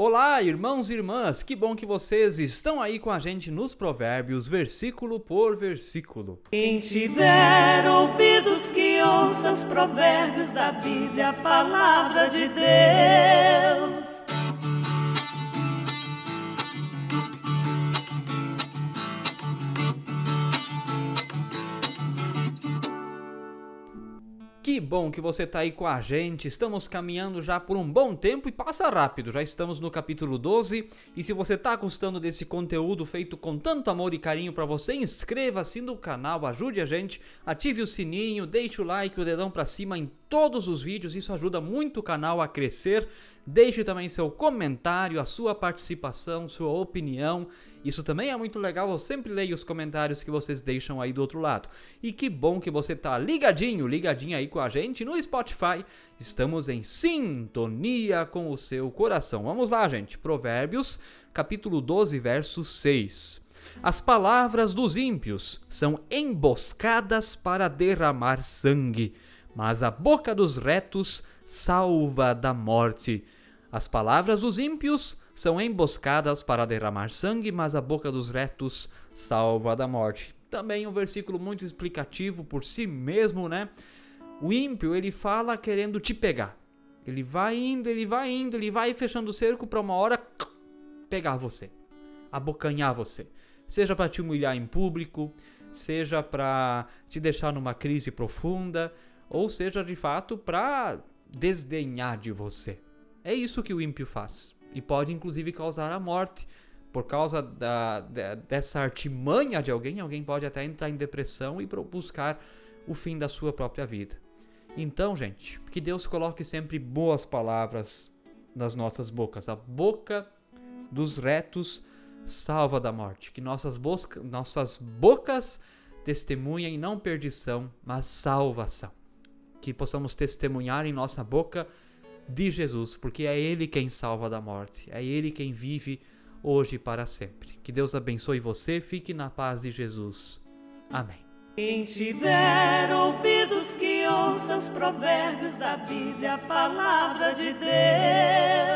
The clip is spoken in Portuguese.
Olá, irmãos e irmãs, que bom que vocês estão aí com a gente nos Provérbios, versículo por versículo. Quem tiver ouvidos que ouça os provérbios da Bíblia, a palavra de Deus. Que bom que você está aí com a gente. Estamos caminhando já por um bom tempo e passa rápido. Já estamos no capítulo 12. E se você está gostando desse conteúdo feito com tanto amor e carinho para você, inscreva-se no canal, ajude a gente, ative o sininho, deixe o like, o dedão para cima em todos os vídeos. Isso ajuda muito o canal a crescer. Deixe também seu comentário, a sua participação, sua opinião. Isso também é muito legal, eu sempre leio os comentários que vocês deixam aí do outro lado. E que bom que você tá ligadinho, ligadinho aí com a gente no Spotify. Estamos em sintonia com o seu coração. Vamos lá, gente. Provérbios, capítulo 12, verso 6. As palavras dos ímpios são emboscadas para derramar sangue, mas a boca dos retos salva da morte. As palavras dos ímpios são emboscadas para derramar sangue, mas a boca dos retos salva da morte. Também um versículo muito explicativo por si mesmo, né? O ímpio, ele fala querendo te pegar. Ele vai indo, ele vai indo, ele vai fechando o cerco para uma hora pegar você, abocanhar você. Seja para te humilhar em público, seja para te deixar numa crise profunda, ou seja de fato para desdenhar de você. É isso que o ímpio faz e pode inclusive causar a morte. Por causa da, da, dessa artimanha de alguém, alguém pode até entrar em depressão e buscar o fim da sua própria vida. Então, gente, que Deus coloque sempre boas palavras nas nossas bocas. A boca dos retos salva da morte. Que nossas, bosca, nossas bocas testemunhem não perdição, mas salvação. Que possamos testemunhar em nossa boca de Jesus, porque é Ele quem salva da morte, é Ele quem vive hoje e para sempre. Que Deus abençoe você, fique na paz de Jesus. Amém. Quem tiver ouvidos que ouça os provérbios da Bíblia, a palavra de Deus.